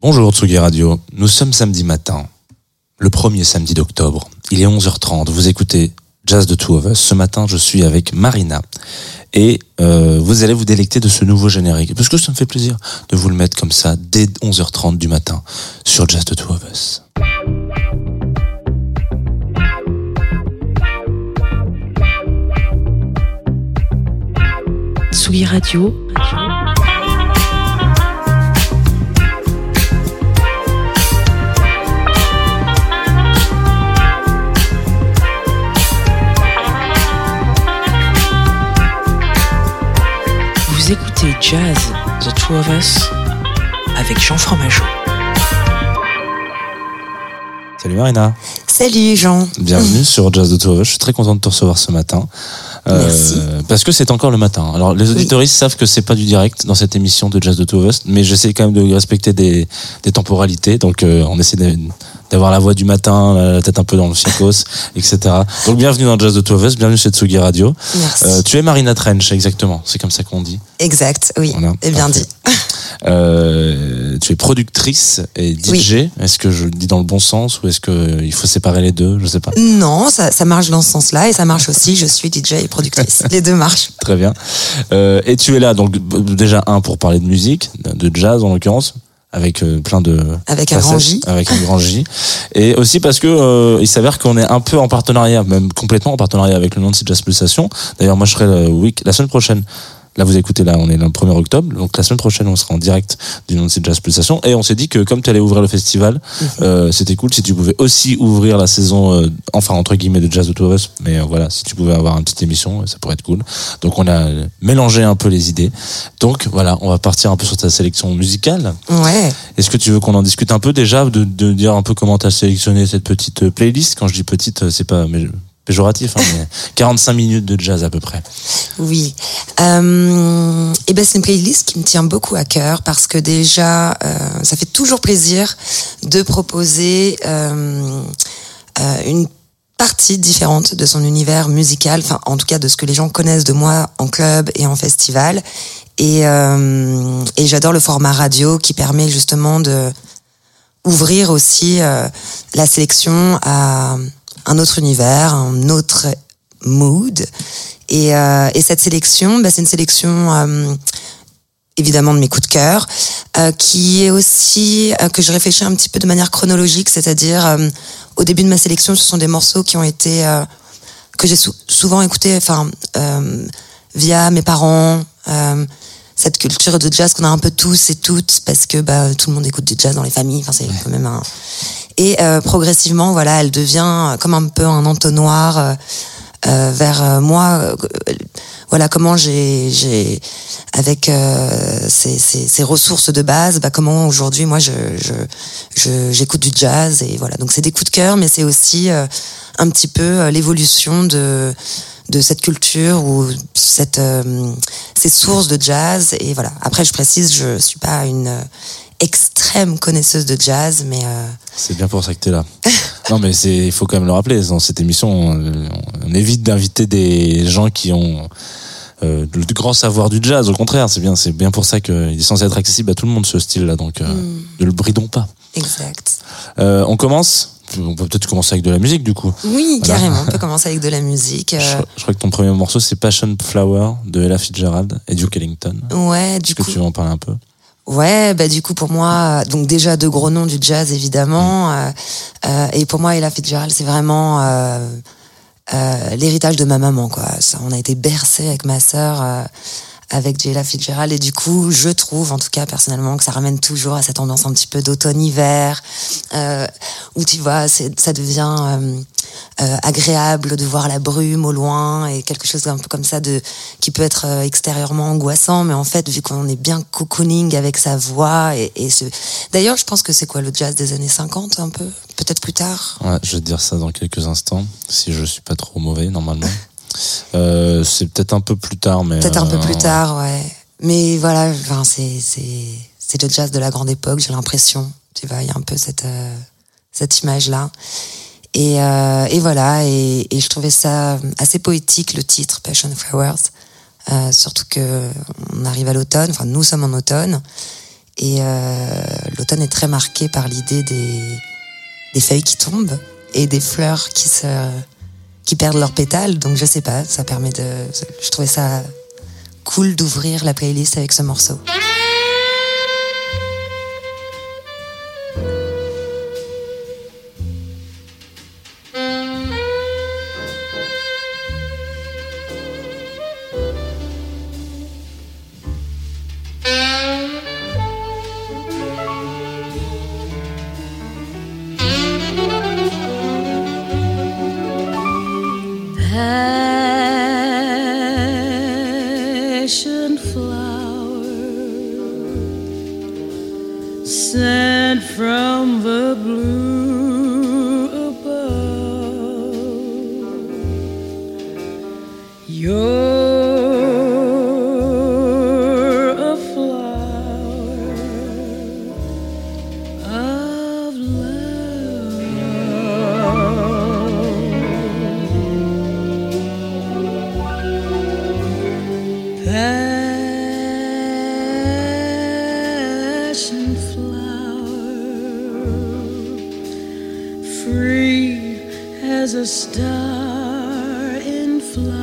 Bonjour Tsugi Radio, nous sommes samedi matin, le premier samedi d'octobre. Il est 11h30, vous écoutez Jazz de Two of Us. Ce matin, je suis avec Marina et euh, vous allez vous délecter de ce nouveau générique parce que ça me fait plaisir de vous le mettre comme ça dès 11h30 du matin sur Jazz de Two of Us. Radio. Vous écoutez Jazz, The Two of Us, avec Jean Fromageau. Salut Marina, Salut Jean. bienvenue sur Jazz de Two of Us. Je suis très content de te recevoir ce matin. Euh, Merci. parce que c'est encore le matin. Alors les auditoristes savent que c'est pas du direct dans cette émission de Jazz de Two of Us, mais j'essaie quand même de respecter des, des temporalités. Donc euh, on essaie de- d'avoir la voix du matin, la tête un peu dans le psychos, etc. Donc bienvenue dans Jazz de Two of Us, bienvenue chez Tsugi Radio. Merci. Euh, tu es Marina Trench, exactement. C'est comme ça qu'on dit. exact, oui. Voilà, Et bien parfait. dit. Euh, tu es productrice et DJ. Est-ce que je le dis dans le bon sens ou est-ce que il faut séparer les deux? Je sais pas. Non, ça, ça marche dans ce sens-là et ça marche aussi. Je suis DJ et productrice. Les deux marchent. Très bien. Euh, et tu es là, donc déjà un pour parler de musique, de jazz en l'occurrence, avec euh, plein de Avec un grand J. avec un grand J, et aussi parce que euh, il s'avère qu'on est un peu en partenariat, même complètement en partenariat avec le Nancy Jazz Pulsation. D'ailleurs, moi, je serai le week la semaine prochaine. Là, vous écoutez, là, on est le 1er octobre, donc la semaine prochaine, on sera en direct du Nancy Jazz Pulsation, et on s'est dit que comme tu allais ouvrir le festival, Mhm. euh, c'était cool si tu pouvais aussi ouvrir la saison, euh, enfin entre guillemets de Jazz de mais euh, voilà, si tu pouvais avoir une petite émission, euh, ça pourrait être cool. Donc on a euh, mélangé un peu les idées. Donc voilà, on va partir un peu sur ta sélection musicale. Ouais. Est-ce que tu veux qu'on en discute un peu déjà, de, de dire un peu comment tu as sélectionné cette petite playlist? Quand je dis petite, c'est pas mais- péjoratif, hein, mais 45 minutes de jazz à peu près. Oui. Euh, et ben c'est une playlist qui me tient beaucoup à cœur parce que déjà, euh, ça fait toujours plaisir de proposer euh, euh, une partie différente de son univers musical, enfin en tout cas de ce que les gens connaissent de moi en club et en festival. Et, euh, et j'adore le format radio qui permet justement de ouvrir aussi euh, la sélection à un autre univers, un autre mood. Et, euh, et cette sélection, bah, c'est une sélection euh, évidemment de mes coups de cœur, euh, qui est aussi euh, que je réfléchis un petit peu de manière chronologique, c'est-à-dire euh, au début de ma sélection, ce sont des morceaux qui ont été euh, que j'ai sou- souvent écoutés, enfin euh, via mes parents. euh, cette culture de jazz qu'on a un peu tous et toutes parce que bah, tout le monde écoute du jazz dans les familles. Enfin, c'est quand même un. Et euh, progressivement, voilà, elle devient comme un peu un entonnoir euh, euh, vers euh, moi. euh, voilà comment j'ai, avec euh, ces, ces, ces ressources de base, bah, comment aujourd'hui moi je, je, je- j'écoute du jazz et voilà. Donc c'est des coups de cœur, mais c'est aussi euh, un petit peu euh, l'évolution de de cette culture ou cette euh, ces sources de jazz et voilà. Après je précise, je suis pas une euh, extrême connaisseuse de jazz, mais euh, C'est bien pour ça que tu es là. non, mais c'est, il faut quand même le rappeler. Dans cette émission, on, on évite d'inviter des gens qui ont euh, le grand savoir du jazz. Au contraire, c'est bien, c'est bien pour ça qu'il est censé être accessible à tout le monde ce style-là. Donc, euh, ne le bridons pas. exact. Euh, on commence? On peut peut-être commencer avec de la musique du coup. Oui, Voilà. carrément. On peut commencer avec de la musique. Je, euh, je crois que ton premier morceau c'est Passion Flower de Ella Fitzgerald et Duke Ellington. ouais, du Est-ce que coup. tu veux en parler un peu? Ouais, bah du coup pour moi, donc déjà deux gros noms du jazz évidemment, euh, euh, et pour moi Ella Fitzgerald c'est vraiment euh, euh, l'héritage de ma maman quoi. Ça, on a été bercé avec ma sœur euh, avec Ella Fitzgerald. Et du coup je trouve en tout cas personnellement que ça ramène toujours à cette ambiance un petit peu d'automne-hiver euh, où tu vois ça devient euh, agréable de voir la brume au loin et quelque chose un peu comme ça de qui peut être euh, extérieurement angoissant mais en fait vu qu'on est bien cocooning avec sa voix et, et ce d'ailleurs je pense que c'est quoi le jazz des années 50 un peu? Peut-être plus tard? Ouais, je vais te dire ça dans quelques instants, si je suis pas trop mauvais normalement. Euh, c'est peut-être un peu plus tard, mais peut-être un peu euh, plus tard ouais. Mais voilà enfin c'est c'est c'est le jazz de la grande époque j'ai l'impression. Tu vois il y a un peu cette euh, cette image là et euh, et voilà et, et je trouvais ça assez poétique le titre Passion Flowers Euh, surtout que on arrive à l'automne enfin nous sommes en automne Et euh, l'automne est très marqué par l'idée des, des feuilles qui tombent et des fleurs qui se qui perdent leurs pétales. Donc je sais pas, ça permet de. Je trouvais ça cool d'ouvrir la playlist avec ce morceau. Free as a star in flight,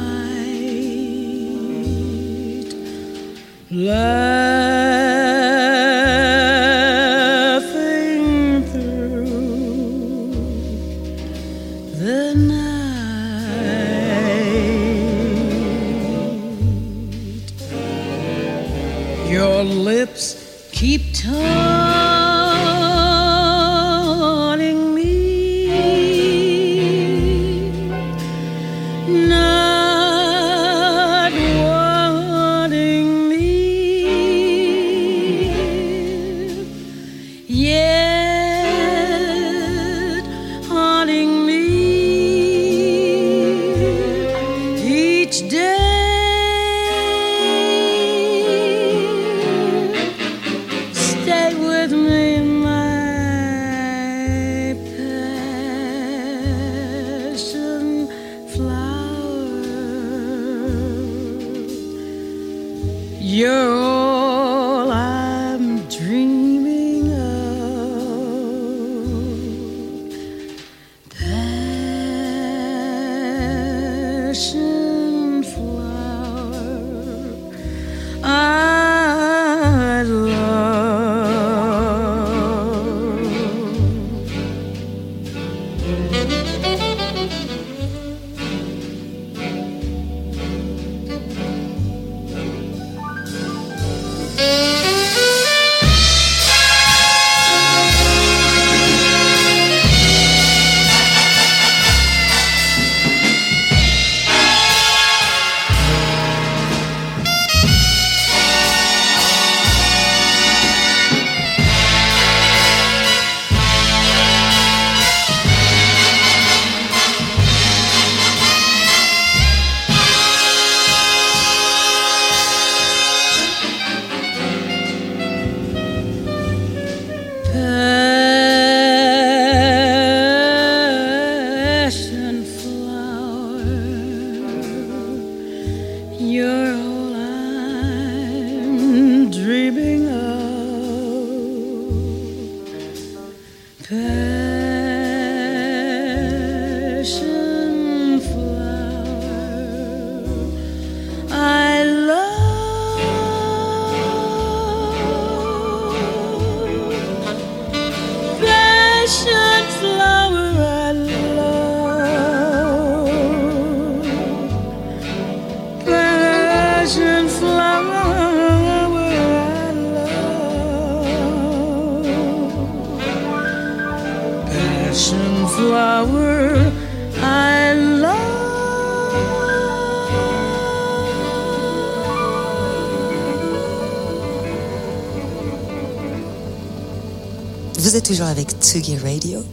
toujours avec Tsugi Radio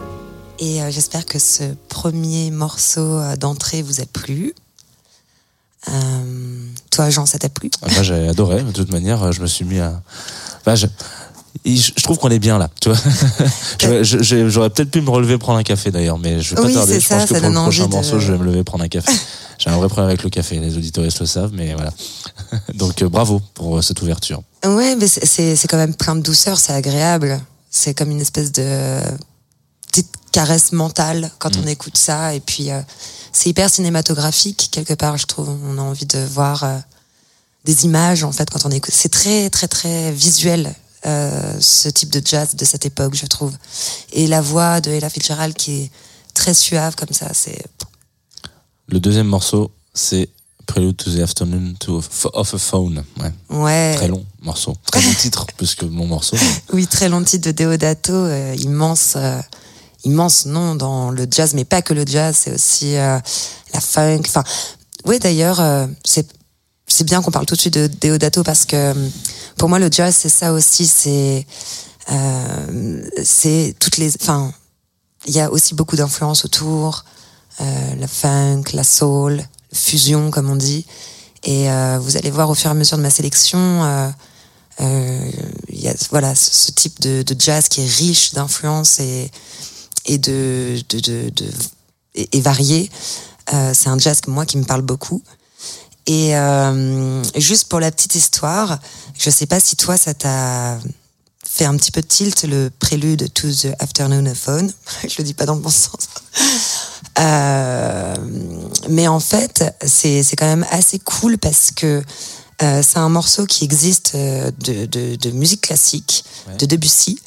et euh, j'espère que ce premier morceau euh, d'entrée vous a plu. Euh, toi, Jean, ça t'a plu? Ah, Moi, j'ai adoré. De toute manière, je me suis mis à. Bah, je- trouve qu'on est bien là, tu vois. J'aurais peut-être pu me relever prendre un café d'ailleurs, mais je vais pas Oui, tarder. Je ça, pense que ça pour le prochain de- morceau, je vais me lever prendre un café. J'ai un vrai problème avec le café, les auditeurs le savent, mais voilà. Donc bravo pour cette ouverture. Ouais, mais c'est quand même plein de douceur, c'est agréable. C'est comme une espèce de petite caresse mentale quand Mm. on écoute ça. Et puis, euh, c'est hyper cinématographique, quelque part, je trouve. On a envie de voir euh, des images, en fait, quand on écoute. C'est très, très, très visuel, euh, ce type de jazz de cette époque, je trouve. Et la voix de Ella Fitzgerald qui est très suave, comme ça, c'est... Le deuxième morceau, c'est Prelude to the Afternoon to of a Phone. Ouais, Ouais. très long morceau. Très long titre, plus que mon morceau. Oui, très long titre de Deodato, euh, immense, euh, immense nom dans le jazz, mais pas que le jazz, c'est aussi euh, la funk. Enfin, oui, d'ailleurs, euh, c'est c'est bien qu'on parle tout de suite de Deodato parce que pour moi, le jazz, c'est ça aussi, c'est c'est toutes les, enfin, il y a aussi beaucoup d'influences autour, la funk, la soul, fusion, comme on dit. Et euh, vous allez voir au fur et à mesure de ma sélection. euh, euh, il y a voilà ce, type de, de jazz qui est riche d'influences et et de, de, de, et, et varié. Euh, c'est un jazz moi qui me parle beaucoup. Et juste pour la petite histoire, je sais pas si toi ça t'a fait un petit peu tilt le prélude to the afternoon of phone. je le dis pas dans le bon sens. Euh, mais en fait, c'est c'est quand même assez cool parce que euh, c'est un morceau qui existe euh, de, de, de musique classique Ouais. de Debussy,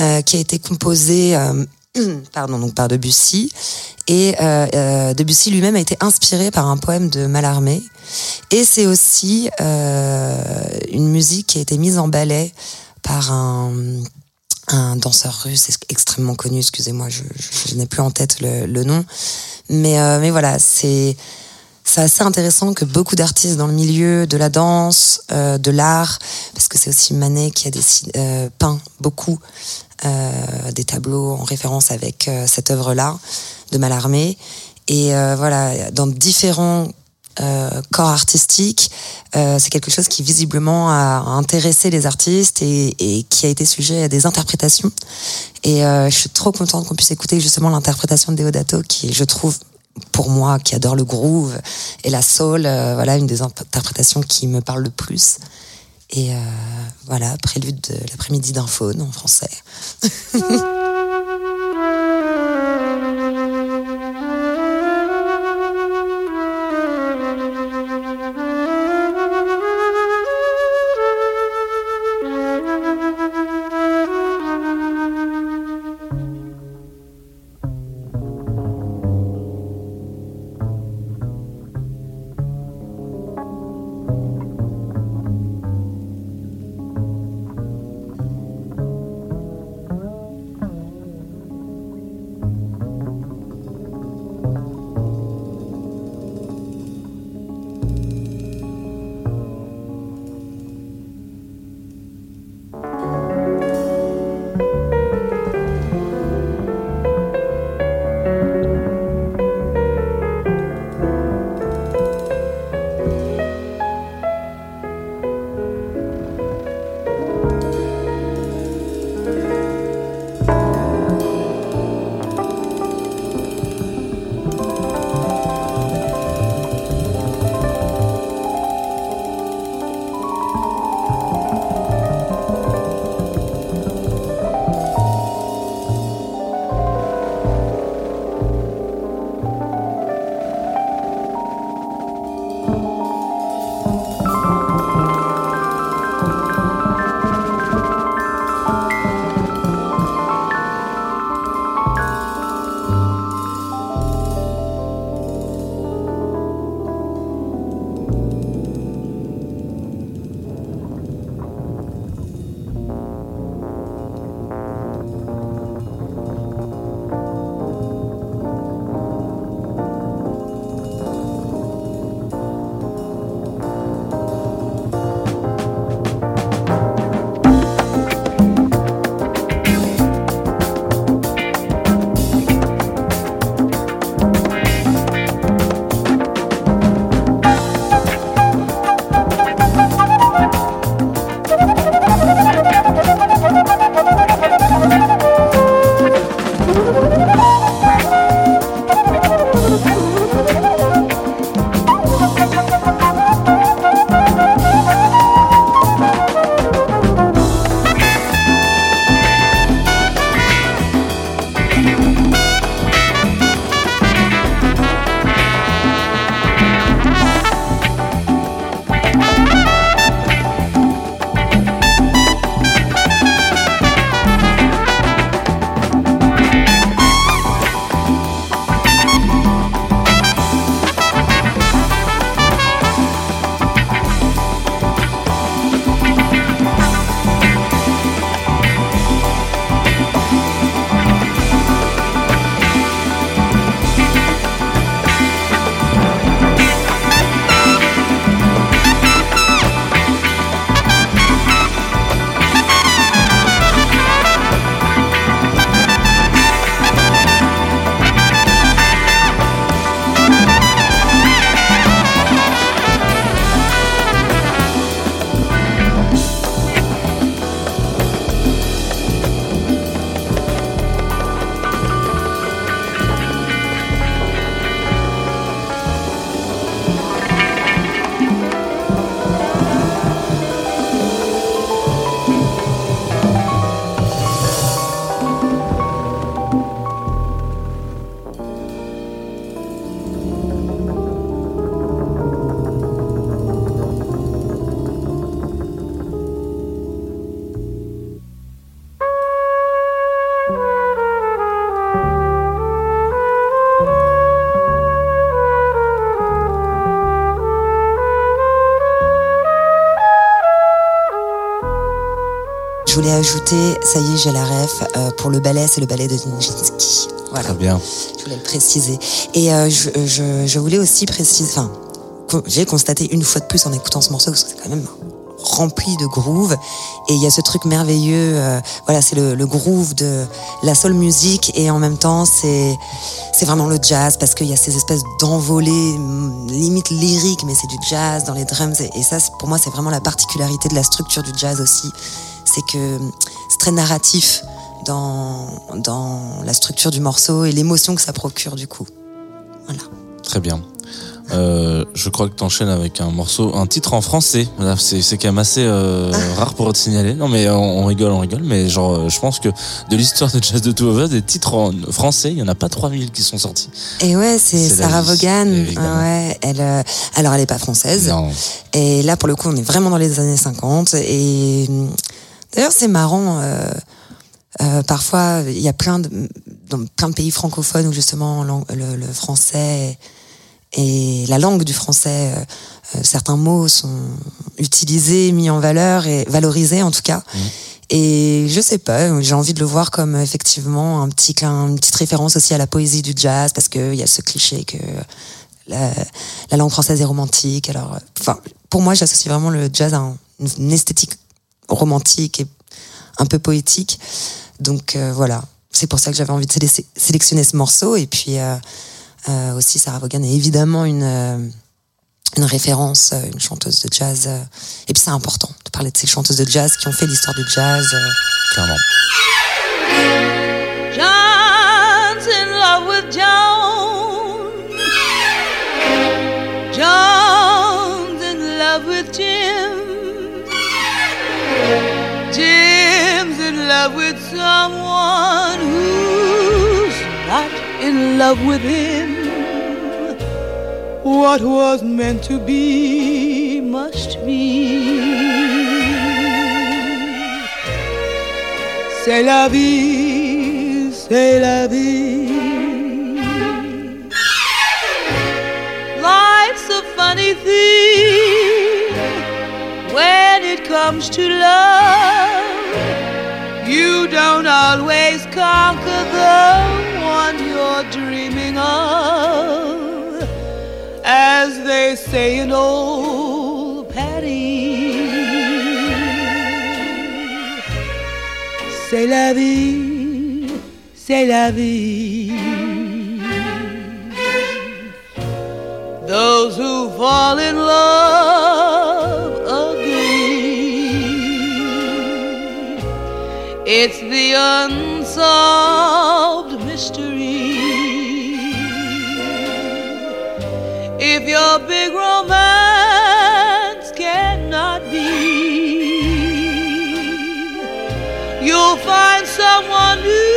euh, qui a été composé euh, pardon, donc par Debussy. Et Debussy lui-même a été inspiré par un poème de Mallarmé. Et c'est aussi euh, une musique qui a été mise en ballet par un, un danseur russe ex- extrêmement connu. Excusez-moi, je, je- je n'ai plus en tête le, le nom. Mais, euh, mais voilà, c'est assez intéressant que beaucoup d'artistes dans le milieu de la danse, euh, de l'art, parce que c'est aussi Manet qui a dessiné, euh, peint beaucoup euh, des tableaux en référence avec euh, cette œuvre-là de Mallarmé. Et euh, voilà, dans différents corps artistiques, euh, c'est quelque chose qui visiblement a intéressé les artistes et, qui a été sujet à des interprétations. Et euh, je suis trop contente qu'on puisse écouter justement l'interprétation de Deodato, qui je trouve pour moi qui adore le groove et la soul, euh, voilà une des interprétations qui me parle le plus. Et euh, voilà, prélude de l'après-midi d'un faune en français. ajouter, ça y est, j'ai la ref, euh, pour le ballet, c'est le ballet de Nijinsky. Voilà. Très bien. Je voulais le préciser. Et euh, je, je, je voulais aussi préciser, enfin, j'ai constaté une fois de plus en écoutant ce morceau, parce que c'est quand même rempli de groove. Et il y a ce truc merveilleux, euh, voilà, c'est le, le groove de la soul music, et en même temps, c'est c'est vraiment le jazz, parce qu'il y a ces espèces d'envolées, hum, limite lyriques, mais c'est du jazz dans les drums. Et, et ça, pour moi, c'est vraiment la particularité de la structure du jazz aussi. C'est que c'est très narratif dans, dans la structure du morceau et l'émotion que ça procure du coup. Voilà. Très bien. Euh, je crois que t'enchaînes avec un morceau, un titre en français. C'est, c'est quand même assez euh, rare pour te signaler. Non, mais on, on rigole, on rigole. Mais genre, euh, je pense que de l'histoire de Jazz de Two of Us, des titres en français, il y en a pas 3000 qui sont sortis. Et ouais, c'est Sarah Vaughan. Ouais, elle, euh, alors elle est pas française. Non. Et là, pour le coup, on est vraiment dans les années 50. Et d'ailleurs, c'est marrant. euh, euh, parfois, il y a plein de, dans plein de pays francophones où justement le, le français et la langue du français, euh, euh, certains mots sont utilisés, mis en valeur et valorisés en tout cas. Et je sais pas, j'ai envie de le voir comme effectivement un petit une petite référence aussi à la poésie du jazz parce que il y a ce cliché que la, la langue française est romantique. Alors, euh, enfin, pour moi, j'associe vraiment le jazz à un- une esthétique romantique et un peu poétique. Donc euh, voilà, c'est pour ça que j'avais envie de séle- sélectionner ce morceau. Et puis euh, euh, aussi, Sarah Vaughan est évidemment une euh, une référence, une chanteuse de jazz. et puis c'est important de parler de ces chanteuses de jazz qui ont fait l'histoire du jazz. euh. Clairement. Love with someone who's not in love with him. What was meant to be must be. C'est la vie, c'est la vie. Life's a funny thing when it comes to love. You don't always conquer the one you're dreaming of, as they say in old Patty. C'est la vie, c'est la vie. Those who fall in love It's the unsolved mystery. If your big romance cannot be, you'll find someone new,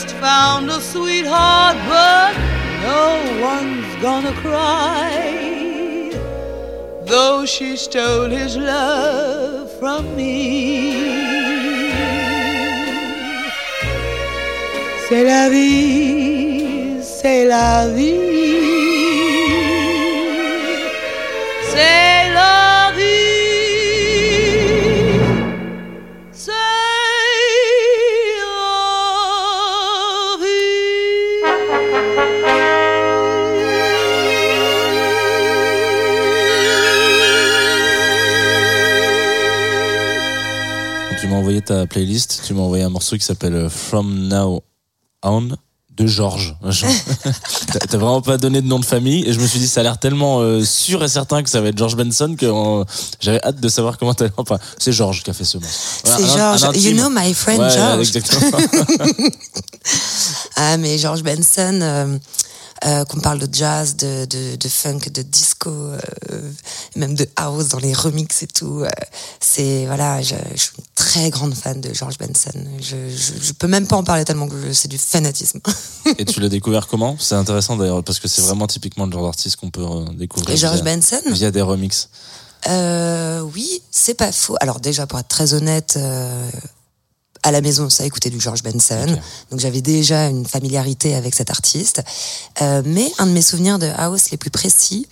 just found a sweetheart, but no one's gonna cry. Though she stole his love from me. C'est la vie, c'est la vie. Envoyé ta playlist, tu m'as envoyé un morceau qui s'appelle euh, From Now On de Georges. T'as vraiment pas donné de nom de famille et je me suis dit ça a l'air tellement euh, sûr et certain que ça va être George Benson que euh, j'avais hâte de savoir comment t'allais. Enfin, c'est Georges qui a fait ce morceau. C'est Un- un George. intime. You know my friend Ouais, George. Ah, mais George Benson, euh, euh, qu'on parle de jazz, de, de, de funk, de disco, euh, même de house dans les remixes et tout. euh, c'est voilà, je, je suis une très grande fan de George Benson. Je, je, je peux même pas en parler tellement que c'est du fanatisme. et tu l'as découvert comment? C'est intéressant d'ailleurs parce que c'est vraiment typiquement le genre d'artiste qu'on peut découvrir Et George via, Benson, via des remixes. euh, oui, c'est pas faux. Alors déjà, pour être très honnête, euh, à la maison, ça écoutait du George Benson. Donc j'avais déjà une familiarité avec cet artiste. Euh, mais un de mes souvenirs de house les plus précis,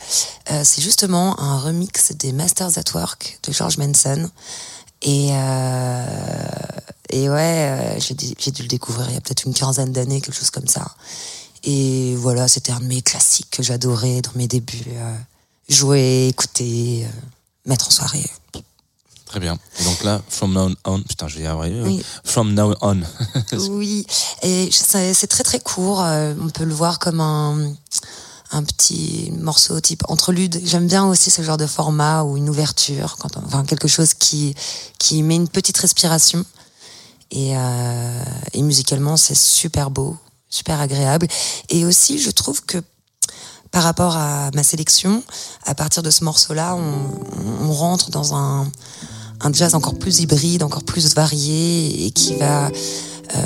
euh, c'est justement un remix des Masters at Work de George Benson. Et, euh, et ouais, euh, j'ai dû j'ai dû le découvrir il y a peut-être une quinzaine d'années, quelque chose comme ça. Et voilà, c'était un de mes classiques que j'adorais dans mes débuts. euh, jouer, écouter, euh, mettre en soirée. Très bien. Et donc là, from now on, putain, je vais y arriver. Oui. From now on. Oui, et c'est très très court. euh, on peut le voir comme un, un petit morceau type entrelude. J'aime bien aussi ce genre de format ou une ouverture, quand on- enfin quelque chose qui qui met une petite respiration. Et, euh, et musicalement, c'est super beau, super agréable. Et aussi, je trouve que par rapport à ma sélection, à partir de ce morceau-là, on, on rentre dans un, un jazz encore plus hybride, encore plus varié et qui va, euh,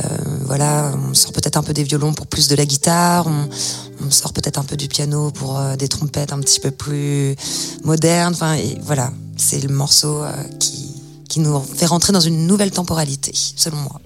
voilà, on sort peut-être un peu des violons pour plus de la guitare, on, sort peut-être un peu du piano pour euh, des trompettes un petit peu plus modernes. Enfin, et voilà, c'est le morceau euh, qui, qui nous fait rentrer dans une nouvelle temporalité, selon moi.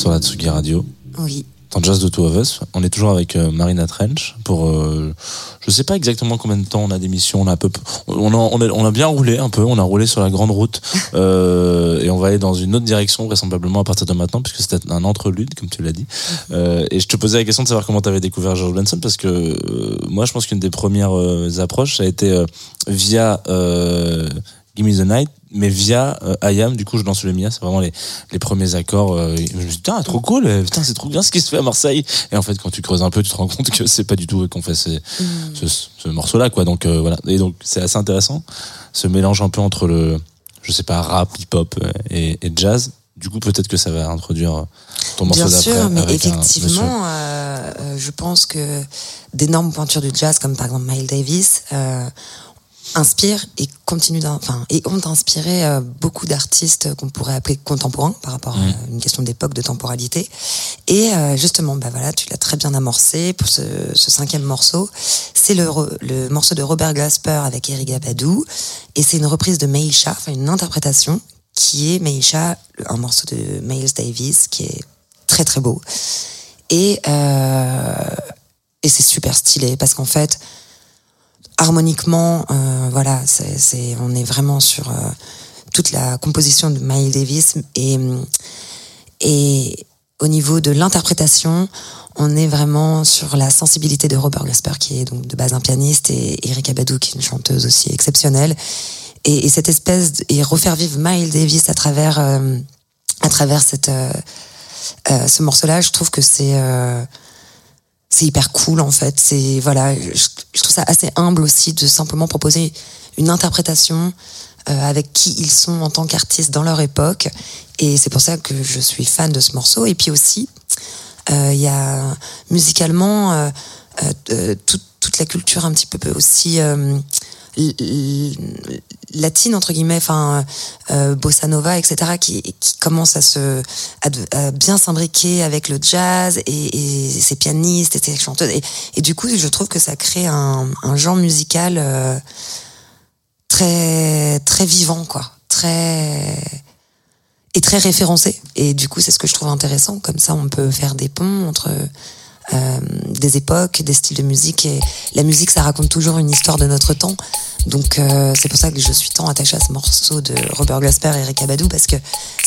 Sur la Tsugi Radio. Oui. Dans Jazz de Two of Us, on est toujours avec euh, Marina Trench pour, euh, je sais pas exactement combien de temps on a d'émissions, on a un peu, on a, on a, on a bien roulé un peu, on a roulé sur la grande route euh, et on va aller dans une autre direction vraisemblablement à partir de maintenant puisque c'était un entrelude comme tu l'as dit. Euh, et je te posais la question de savoir comment tu avais découvert George Benson parce que euh, moi je pense qu'une des premières euh, approches ça a été euh, via euh, Give Me the Night, mais via euh, I Am, du coup je lance le Mia, c'est vraiment les, les premiers accords. euh, je me suis dit, putain, trop cool, putain, c'est trop bien ce qui se fait à Marseille. Et en fait, quand tu creuses un peu, tu te rends compte que c'est pas du tout qu'on fait ces- ce, ce morceau-là, quoi. Donc euh, voilà. Et donc c'est assez intéressant, ce mélange un peu entre le, je sais pas, rap, hip-hop euh, et, et jazz. Du coup, peut-être que ça va introduire ton morceau Bien d'après. sûr, mais effectivement, euh, je pense que d'énormes pointures du jazz, comme par exemple Miles Davis, euh, inspirent et continuent, d'in- enfin, et ont inspiré euh, beaucoup d'artistes qu'on pourrait appeler contemporains par rapport à une question d'époque, de temporalité. Et euh, justement, bah voilà, tu l'as très bien amorcé pour ce, ce cinquième morceau. C'est le, le morceau de Robert Glasper avec Eric Abadou, et c'est une reprise de Meisha, enfin une interprétation qui est Meisha, un morceau de Miles Davis qui est très très beau. Et, euh, et c'est super stylé parce qu'en fait, harmoniquement, euh, voilà, c'est, on est vraiment sur euh, toute la composition de Miles Davis et, et au niveau de l'interprétation, on est vraiment sur la sensibilité de Robert Glasper qui est donc de base un pianiste et Erika Badou qui est une chanteuse aussi exceptionnelle. Et, et cette espèce de- et refaire vivre Miles Davis à travers euh, à travers cette euh, euh, ce morceau-là, je trouve que c'est euh, c'est hyper cool en fait. C'est voilà, je, trouve ça assez humble aussi de simplement proposer une interprétation euh, avec qui ils sont en tant qu'artistes dans leur époque. Et c'est pour ça que je suis fan de ce morceau. Et puis aussi, euh, il y a musicalement euh, euh toute, toute la culture un petit peu aussi latine entre guillemets, enfin euh, bossa nova, etc., qui, qui commence à se bien s'imbriquer avec le jazz et, ses pianistes et ses chanteuses. Et, et, du coup, je trouve que ça crée un, un genre musical euh, très très vivant, quoi, très et très référencé. Et du coup, c'est ce que je trouve intéressant. Comme ça, on peut faire des ponts entre euh, des époques, des styles de musique. Et la musique, ça raconte toujours une histoire de notre temps. Donc euh, c'est pour ça que je suis tant attachée à ce morceau de Robert Glasper et Erika Badou parce que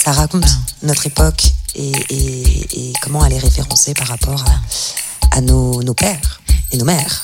ça raconte ah. notre époque et, et, et, comment elle est référencée par rapport à, à nos, nos pères et nos mères.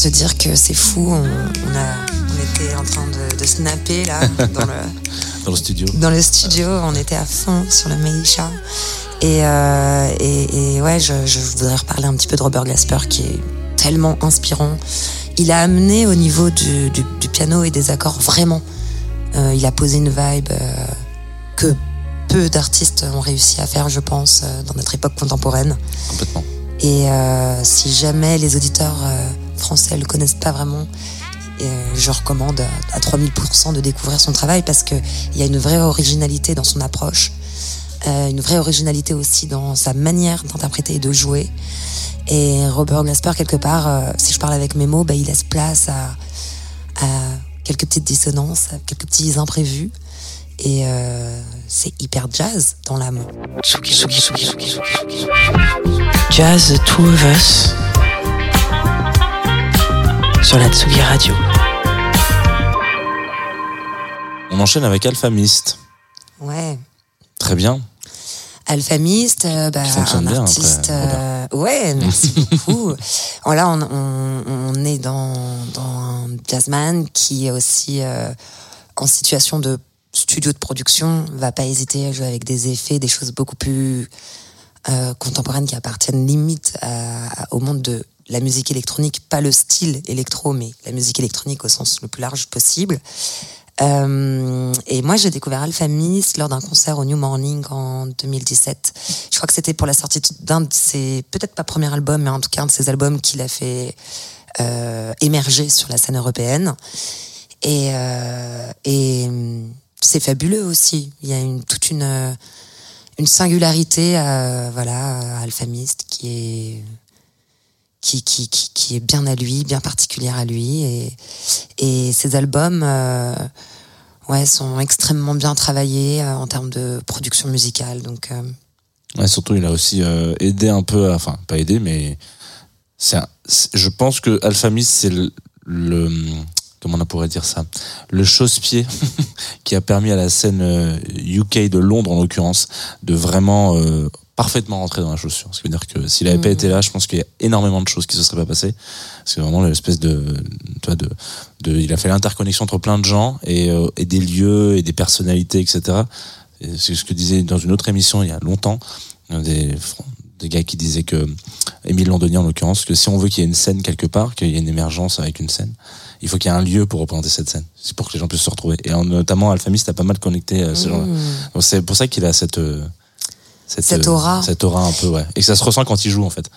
Se dire que c'est fou. On, on a, on était en train de, de snapper là dans le, Dans le studio. dans le studio. On était à fond sur le Meisha. Et, euh, et, et ouais, je, je voudrais reparler un petit peu de Robert Glasper qui est tellement inspirant. Il a amené au niveau du, du, du piano et des accords vraiment. Euh, il a posé une vibe euh, que peu d'artistes ont réussi à faire, je pense, dans notre époque contemporaine. Complètement. Et si jamais les auditeurs français le connaissent pas vraiment, euh, je recommande à, à 3000% de découvrir son travail parce que il y a une vraie originalité dans son approche, euh, une vraie originalité aussi dans sa manière d'interpréter et de jouer. Et Robert Glasper, quelque part, euh, si je parle avec mes mots, bah, il laisse place à, quelques petites dissonances, à quelques petits imprévus. Et c'est hyper jazz dans l'âme. Jazz The Two of Us sur la Tsugi Radio. On enchaîne avec Alphamist. Ouais. Très bien. Alphamiste, euh, bah, un bien, artiste. euh, ouais, merci beaucoup. Alors là, on, on, on est dans, dans un jazzman qui est aussi euh, en situation de studio de production, va pas hésiter à jouer avec des effets, des choses beaucoup plus euh, contemporaines qui appartiennent limite à- au monde de la musique électronique, pas le style électro, mais la musique électronique au sens le plus large possible. Euh, et moi, j'ai découvert Alpha Miss lors d'un concert au New Morning en 2017. Je crois que c'était pour la sortie d'un de ses, peut-être pas premier album, mais en tout cas un de ses albums qu'il a fait euh, émerger sur la scène européenne. Et, euh, et hum, c'est fabuleux aussi. Il y a une, toute une, euh, une singularité à, voilà, à Alpha Mist qui est qui, qui, qui, est bien à lui, bien particulière à lui. Et, et ses albums euh, ouais, sont extrêmement bien travaillés euh, en termes de production musicale. Donc, euh, surtout, il a aussi aidé un peu, enfin, pas aidé, mais un- je pense que Alphamis, c'est le, le- comment on pourrait dire ça, le chausse-pied qui a permis à la scène UK de Londres, en l'occurrence, de vraiment parfaitement rentrer dans la chaussure. Ce qui veut dire que s'il avait pas Mhm. été là, je pense qu'il y a énormément de choses qui se seraient pas passées. C'est vraiment l'espèce de, tu vois, de, de, il a fait l'interconnexion entre plein de gens et, euh, et des lieux et des personnalités, etc. Et C'est ce que disait dans une autre émission il y a longtemps des, des gars qui disaient que Émile Londonier en l'occurrence que si on veut qu'il y ait une scène quelque part, qu'il y ait une émergence avec une scène, il faut qu'il y ait un lieu pour représenter cette scène. C'est pour que les gens puissent se retrouver. Et en, notamment Alphamist a pas mal connecté euh, ce genre. mmh. Donc c'est pour ça qu'il a cette euh, Cette euh, aura. cette aura un peu ouais. Et que ça se ressent quand il joue en fait.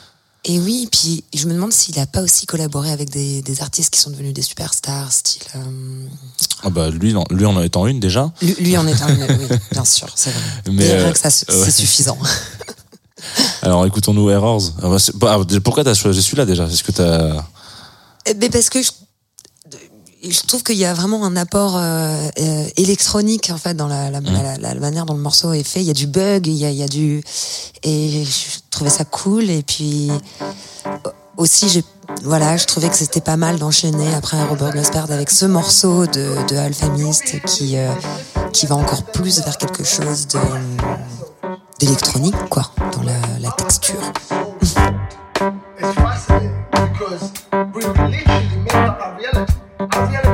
Et oui, puis je me demande s'il a pas aussi collaboré avec des, des artistes qui sont devenus des superstars, style. euh, Ah bah lui, non, lui en étant une déjà. lui, lui en est un, oui, bien sûr, c'est vrai. Mais, euh, que ça, c'est ouais. suffisant. Alors écoutons-nous Errors. Ah bah, bah, pourquoi t'as choisi celui-là déjà? Est-ce que t'as Eh ben, parce que je, je trouve qu'il y a vraiment un apport euh, euh, électronique en fait dans la, la, la, la- la manière dont le morceau est fait. Il y a du bug, il y a, il y a du et je trouvais ça cool. Et puis aussi, j'ai voilà, je trouvais que c'était pas mal d'enchaîner après Robert Glasper avec ce morceau de, de Alphamist qui euh, qui va encore plus vers quelque chose de d'électronique quoi dans la, la texture. Cielo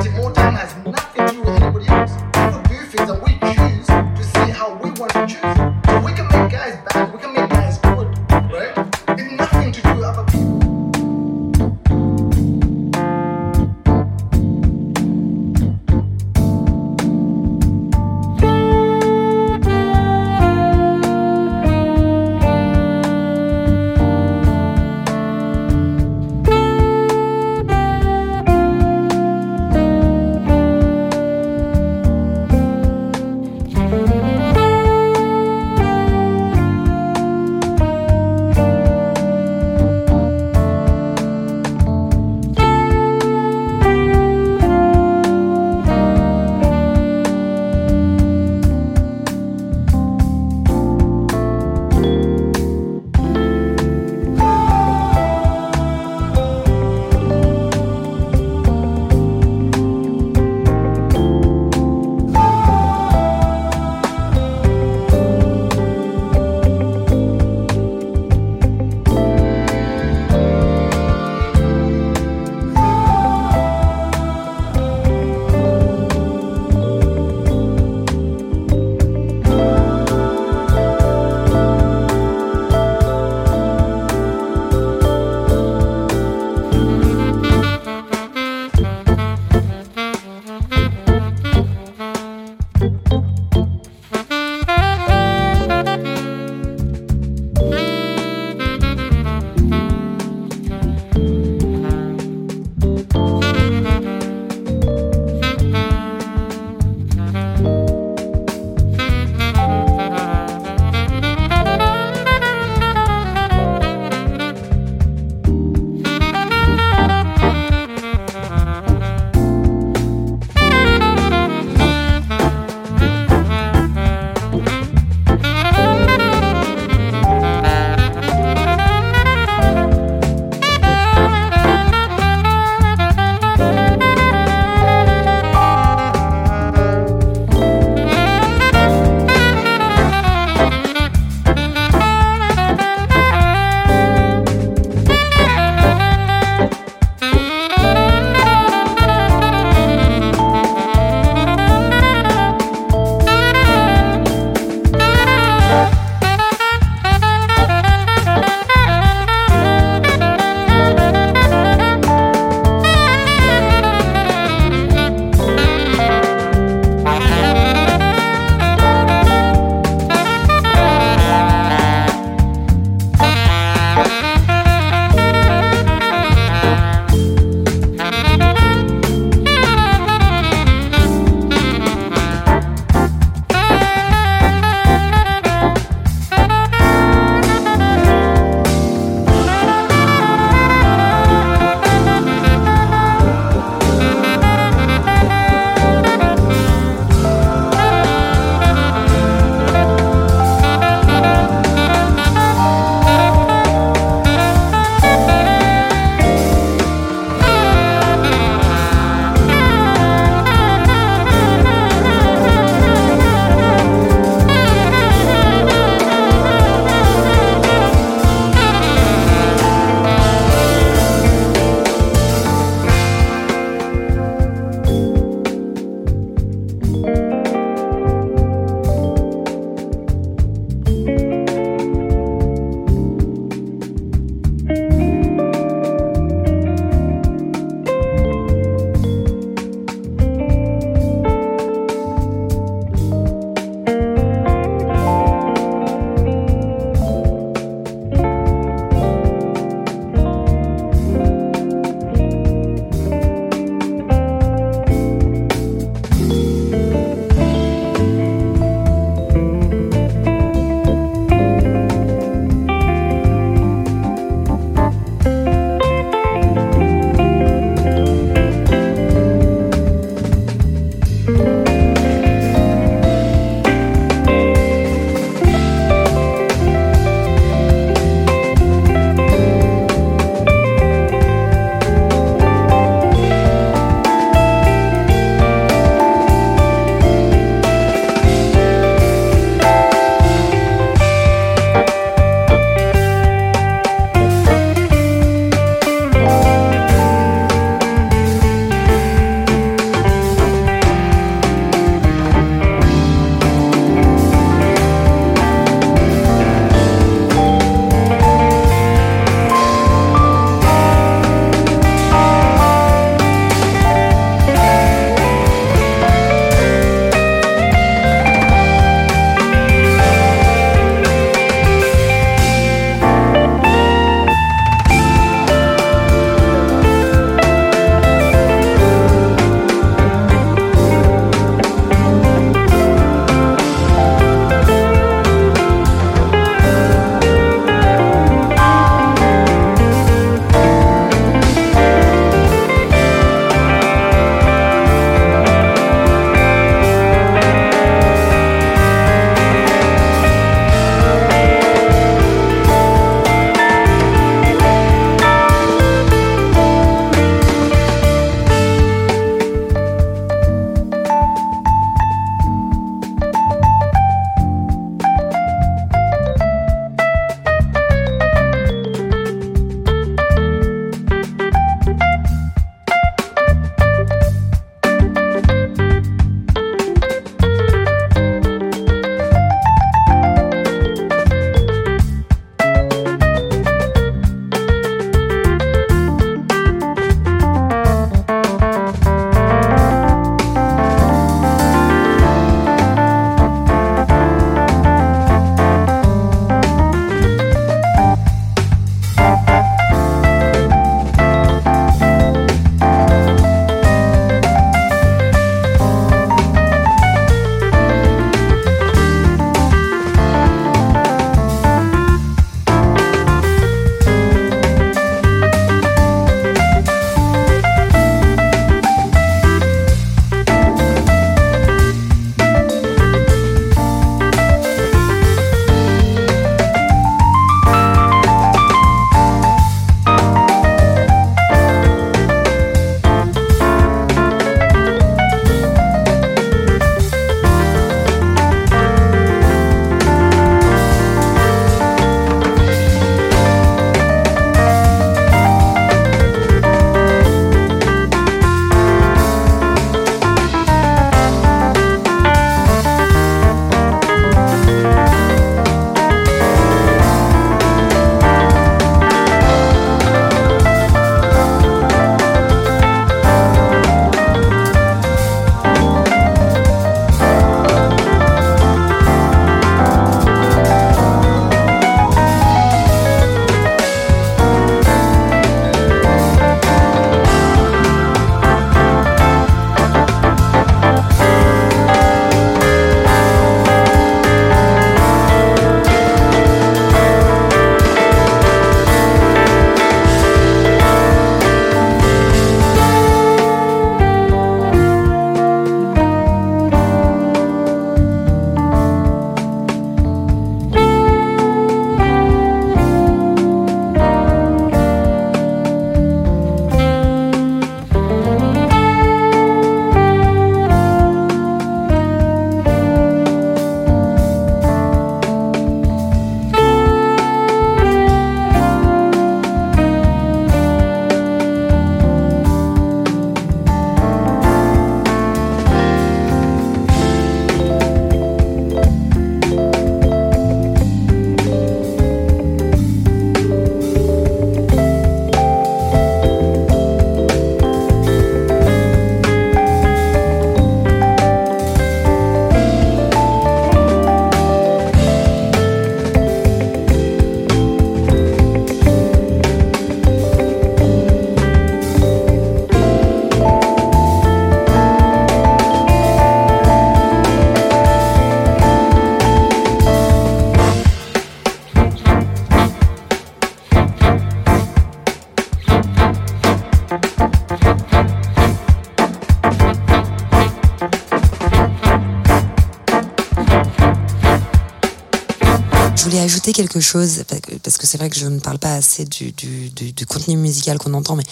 quelque chose parce que- c'est vrai que je ne parle pas assez du, du, du, du contenu musical qu'on entend, mais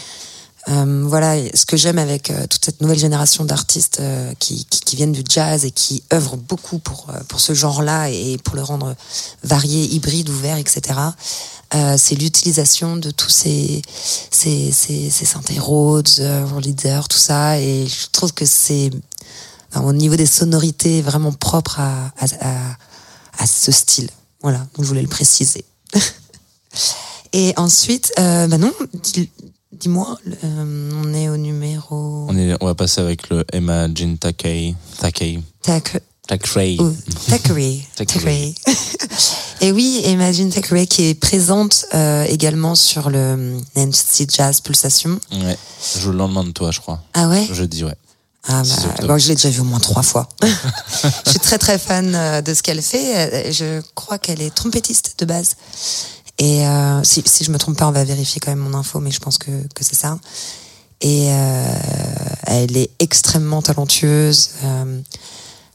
euh, voilà, ce que j'aime avec euh, toute cette nouvelle génération d'artistes euh, qui, qui, viennent du jazz et qui œuvrent beaucoup pour, pour ce genre-là et pour le rendre varié, hybride, ouvert, etc. C'est l'utilisation de tous ces, ces, ces, ces synthés Rhodes, leaders, tout ça. Et je trouve que c'est, au niveau des sonorités, vraiment propre à, à, à, à ce style. Voilà, donc je voulais le préciser. Et ensuite, euh, bah non, dis- dis-moi, euh, on est au numéro. On, est, on va passer avec le Emma Jean Takei. Takei. Takei. Thackeray. Thackeray. Thackeray. Et oui, Imagine Thackeray qui est présente euh, également sur le Nancy Jazz Pulsation. Ouais. Je joue le lendemain de toi, je crois. Ah ouais? Jeudi, ouais. Ah bah, bon, je l'ai déjà vu au moins trois fois. je suis très très fan euh, de ce qu'elle fait. Euh, Je crois qu'elle est trompettiste de base. Et euh, si, si je me trompe pas, on va vérifier quand même mon info, mais je pense que, que c'est ça. Et euh, elle est extrêmement talentueuse. Euh,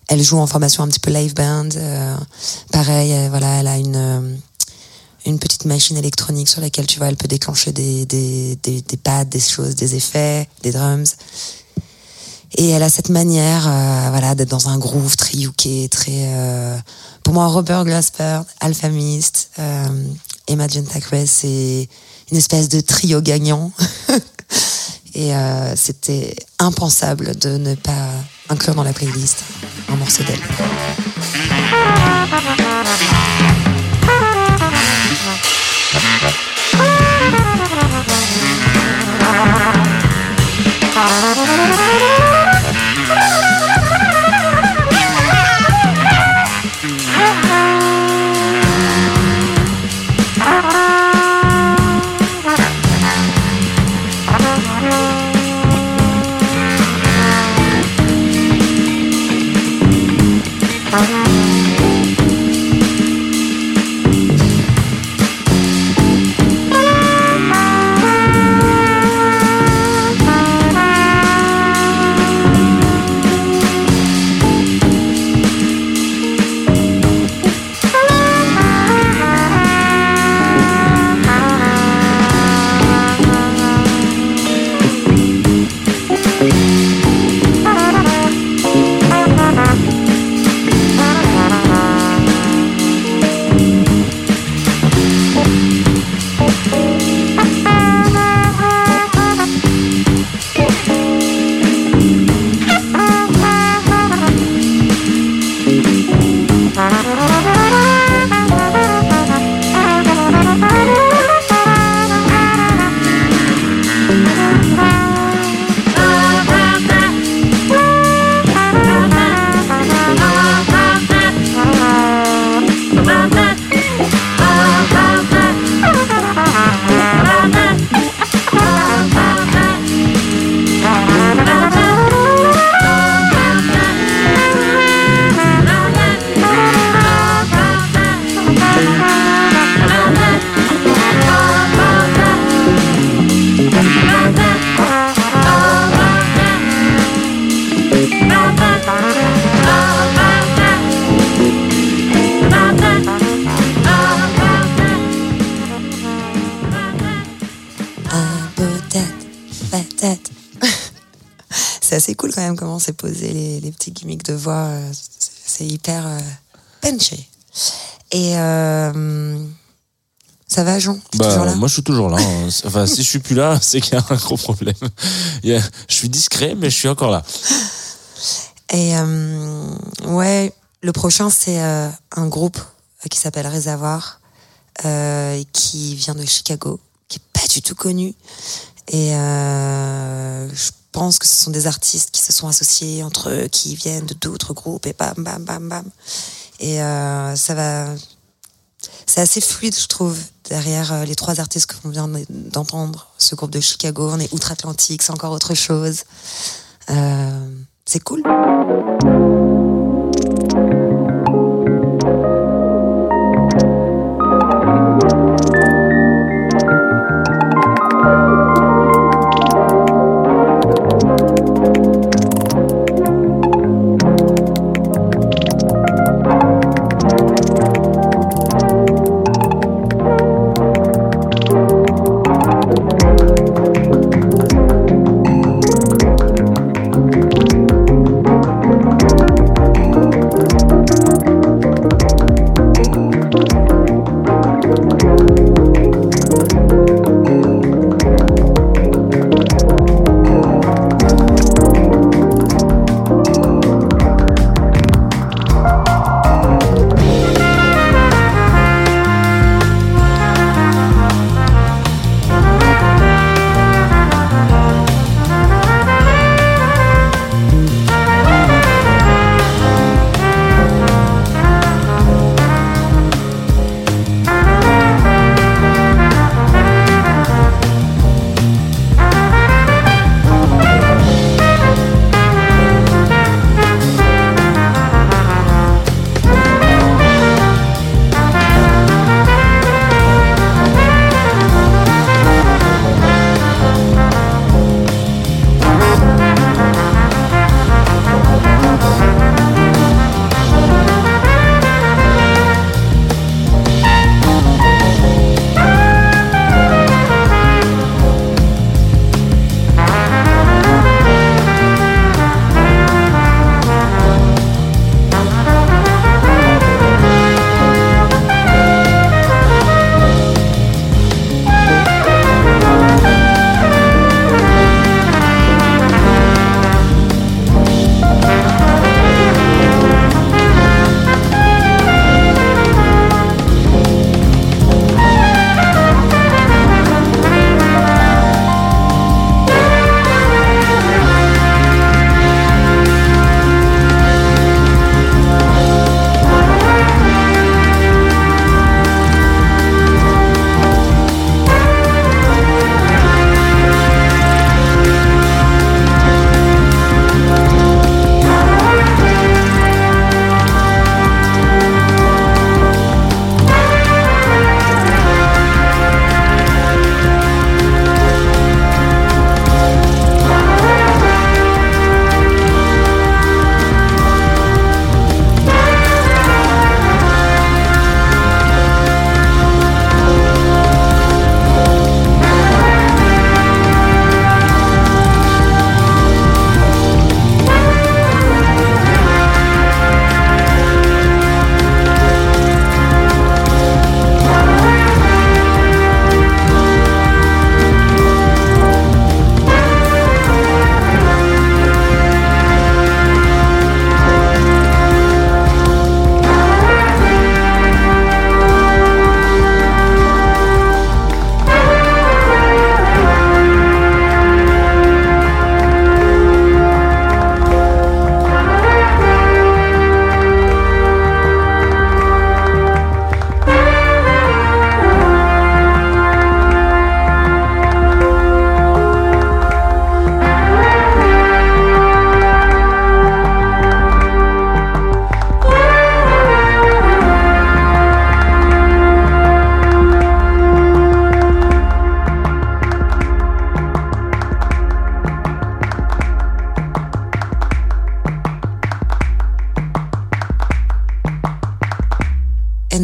elle joue en formation un petit peu live band. Pareil, voilà, elle a une une petite machine électronique sur laquelle tu vois, elle peut déclencher des des des, des pads, des choses, des effets, des drums. Et elle a cette manière, euh, voilà, d'être dans un groove très très, euh, pour moi, Robert Glasper, Alpha Mist, euh, Emma c'est une espèce de trio gagnant. Et euh, c'était impensable de ne pas inclure dans la playlist un morceau d'elle. C'est posé les, les petits gimmicks de voix. euh, c'est- hyper euh, punché. Et euh, ça va, Jean? Bah, moi, je suis toujours là. hein. Enfin, si je suis plus là, c'est qu'il y a un gros problème. Je suis discret, mais je suis encore là. Et euh, ouais, le prochain c'est euh, un groupe qui s'appelle Réservoir, euh, qui vient de Chicago, qui est pas du tout connu. Et je pense que ce sont des artistes qui se sont associés entre eux, qui viennent de d'autres groupes et bam bam bam bam. Et euh, ça va, c'est assez fluide, je trouve, derrière euh, les trois artistes qu'on vient d'entendre. Ce groupe de Chicago, on est outre-Atlantique, c'est encore autre chose. Euh, c'est cool.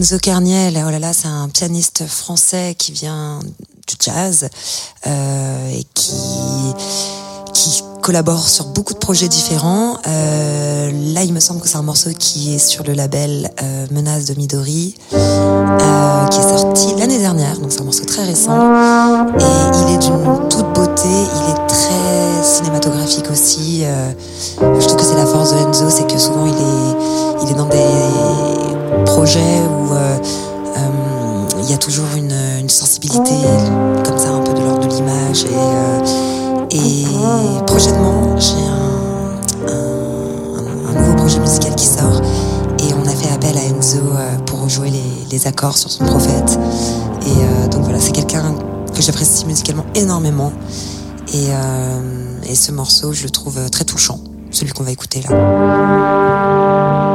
Enzo Carniel, oh là là, c'est un pianiste français qui vient du jazz euh, et qui collabore sur beaucoup de projets différents. Euh, là, il me semble que c'est un morceau qui est sur le label euh, Menace de Midori, qui est sorti l'année dernière, donc c'est un morceau très récent. Et il est d'une toute beauté, il est très cinématographique aussi. Je trouve que c'est la force de Enzo, c'est que souvent il est dans des projets comme ça, un peu de l'ordre de l'image et euh, prochainement, j'ai un, nouveau projet musical qui sort. Et on a fait appel à Enzo euh, pour jouer les, accords sur son prophète. Et euh, donc voilà, c'est quelqu'un que j'apprécie musicalement énormément. Et ce morceau, je le trouve très touchant, celui qu'on va écouter là.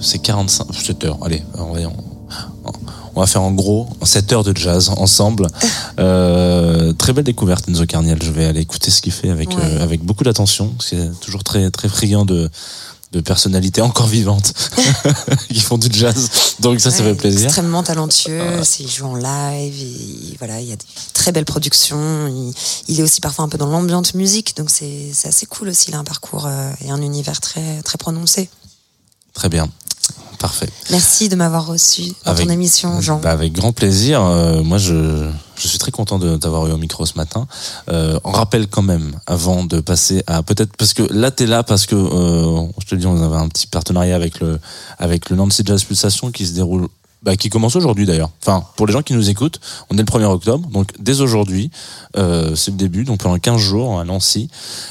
Euh, ces 45 cette heure. Allez, on va, on, on va faire en gros 7 heures de jazz ensemble. Euh, très belle découverte Enzo Carniel. Je vais aller écouter ce qu'il fait avec Ouais. euh, avec beaucoup d'attention. C'est toujours très très friand de de personnalités encore vivantes qui font du jazz. Donc ça, ça fait plaisir. Extrêmement talentueux, c'est- il joue en live, et, voilà, il y a des très belles productions. Il, il est aussi parfois un peu dans l'ambiance musique, donc c'est c'est assez cool aussi. Il a un parcours euh, et un univers très très prononcé. Très bien. Parfait. Merci de m'avoir reçu dans Avec- ton émission, Jean. Bah, avec grand plaisir. Euh, moi, je, je suis très content de t'avoir eu au micro ce matin. Euh, on rappelle quand même, avant de passer à peut-être parce que là, t'es là parce que euh, je te dis, on avait un petit partenariat avec le avec le Nancy Jazz Pulsation qui se déroule. Bah, qui commence aujourd'hui d'ailleurs. Enfin, pour les gens qui nous écoutent, on est le 1er octobre, donc dès aujourd'hui, euh, c'est le début, donc pendant 15 jours à Nancy,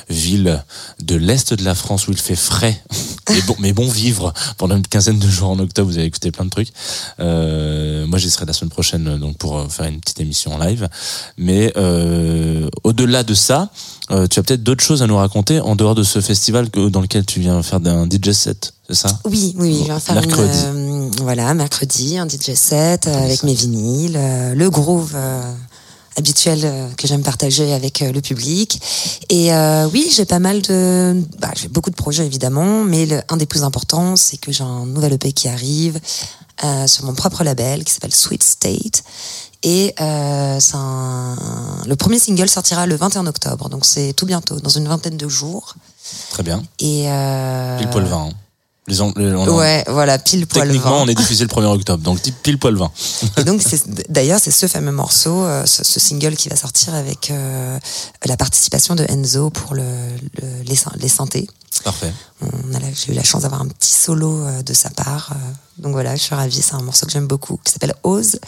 ville de l'Est de la France où il fait frais, mais bon, mais bon vivre pendant une quinzaine de jours en octobre, vous allez écouter plein de trucs. Euh, moi, j'y serai la semaine prochaine donc pour euh, faire une petite émission en live. Mais euh, au-delà de ça, euh, tu as peut-être d'autres choses à nous raconter en dehors de ce festival que, dans lequel tu viens faire un DJ set, c'est ça? Oui, oui, oui, je vais faire Mercredi. une, euh, voilà, mercredi, un DJ set euh, avec mes vinyles, euh, le groove euh, habituel que j'aime partager avec le public. Et oui, j'ai pas mal de, bah, j'ai beaucoup de projets évidemment, mais le, un des plus importants, c'est que j'ai un nouvel EP qui arrive sur mon propre label qui s'appelle Sweet State. Et un- le premier single sortira le 21 octobre, donc c'est tout bientôt, dans une vingtaine de jours. Très bien. Et euh, Pile poil 20. hein. Les, on Ouais, voilà, pile poil Techniquement, 20. on est diffusé le 1er octobre, donc pile poil 20. Et donc, d'ailleurs, c'est ce fameux morceau, euh, ce, ce single qui va sortir avec euh, la participation de Enzo pour le, le- les, les synthés. Parfait. J'ai eu la chance d'avoir un petit solo euh, de sa part. donc voilà, je suis ravie. C'est un morceau que j'aime beaucoup, qui s'appelle Ose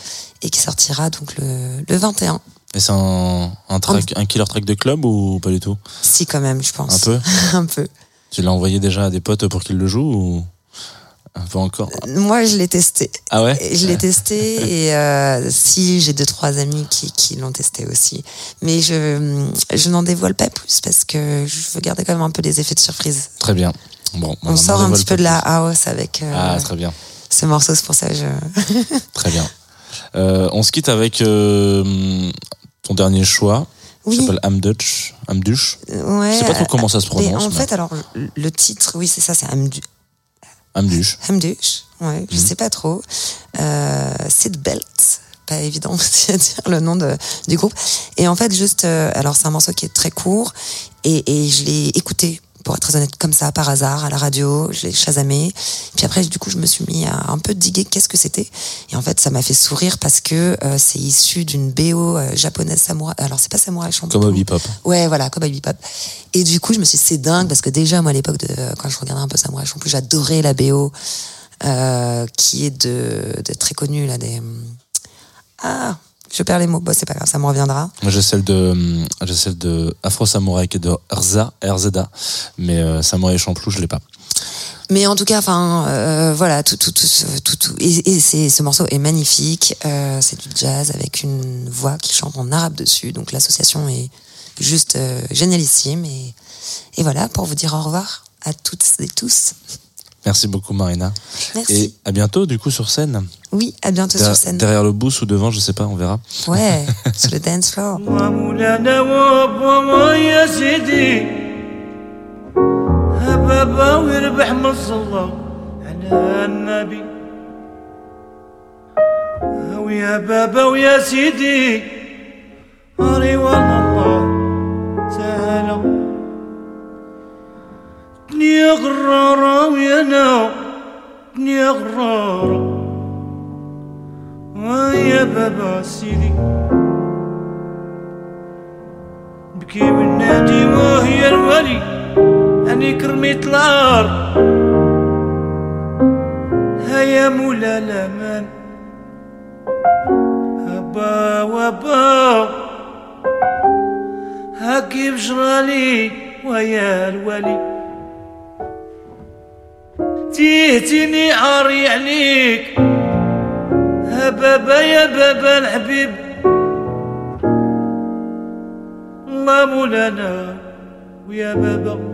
et qui sortira donc le, le 21. Et c'est un, un, track, un killer track de club ou pas du tout? Si, quand même, je pense. Un peu? Un peu. Tu l'as envoyé déjà à des potes pour qu'ils le jouent ou peu encore? Moi, je l'ai testé. Ah ouais? Je l'ai testé et euh, si j'ai deux trois amis qui, qui l'ont testé aussi, mais je je n'en dévoile pas plus parce que je veux garder quand même un peu des effets de surprise. Très bien. Bon, On sort un petit peu de la house avec euh, Ah, très bien. ce morceau, c'est pour ça que je. Très bien. Euh, on se quitte avec euh, ton dernier choix. Oui. qui s'appelle Amdutch. Amdush. Ouais. Je sais pas trop comment ça se mais prononce. en mais- fait, alors le, titre, oui, c'est ça, c'est Hamdu- Amdush. Hamdush. Ouais, je Mhm. sais pas trop. Euh, Sid Belt. Pas évident à dire le nom de, du groupe. Et en fait, juste, euh, alors c'est un morceau qui est très court et, et je l'ai écouté, pour être très honnête, comme ça, par hasard, à la radio, je l'ai chasamé. Puis après, du coup, je me suis mis à un peu diguer qu'est-ce que c'était. Et en fait, ça m'a fait sourire parce que euh, c'est issu d'une BO euh, japonaise samouraï. Alors, c'est pas samouraï champloo. Comme Bebop. Ouais, voilà, Cowboy Bebop. Et du coup, je me suis dit, c'est dingue parce que déjà, moi, à l'époque de, quand je regardais un peu Samurai Champloo, j'adorais la BO, euh, qui est de, de très connue, là, des, ah, je perds les mots. Bon, c'est pas grave, ça me reviendra. Moi, j'ai celle de, hum, j'ai celle de Afro Samurai qui est de Erza, RZA. Mais euh, Samurai Champloo, je l'ai pas. Mais en tout cas, enfin, euh, voilà, tout, tout, tout, ce- tout, tout. Et, ce morceau est magnifique. Euh, c'est du jazz avec une voix qui chante en arabe dessus. Donc l'association est juste euh, génialissime. Et, et voilà, pour vous dire au revoir à toutes et tous. Merci beaucoup, Marina. Merci. Et à bientôt, du coup, sur scène. Oui, à bientôt Der- sur scène. derrière le booth ou devant, je sais pas, on verra. Ouais, sur le dance floor. ومولانا وابا يا سيدي بابا ويربح من صلى على النبي ويا بابا ويا سيدي رضوان الله تعالى دنيا غرارة ويانا دنيا غرارة ويا بابا سيدي. بكي والنادي وهي الولي أني كرميت الأرض هيا مولا الأمان. هبا وبا. هاكي بجرالي ويا الولي. تيتيني عاري عليك. ها بابا يا بابا الحبيب. الله مولانا ويا بابا.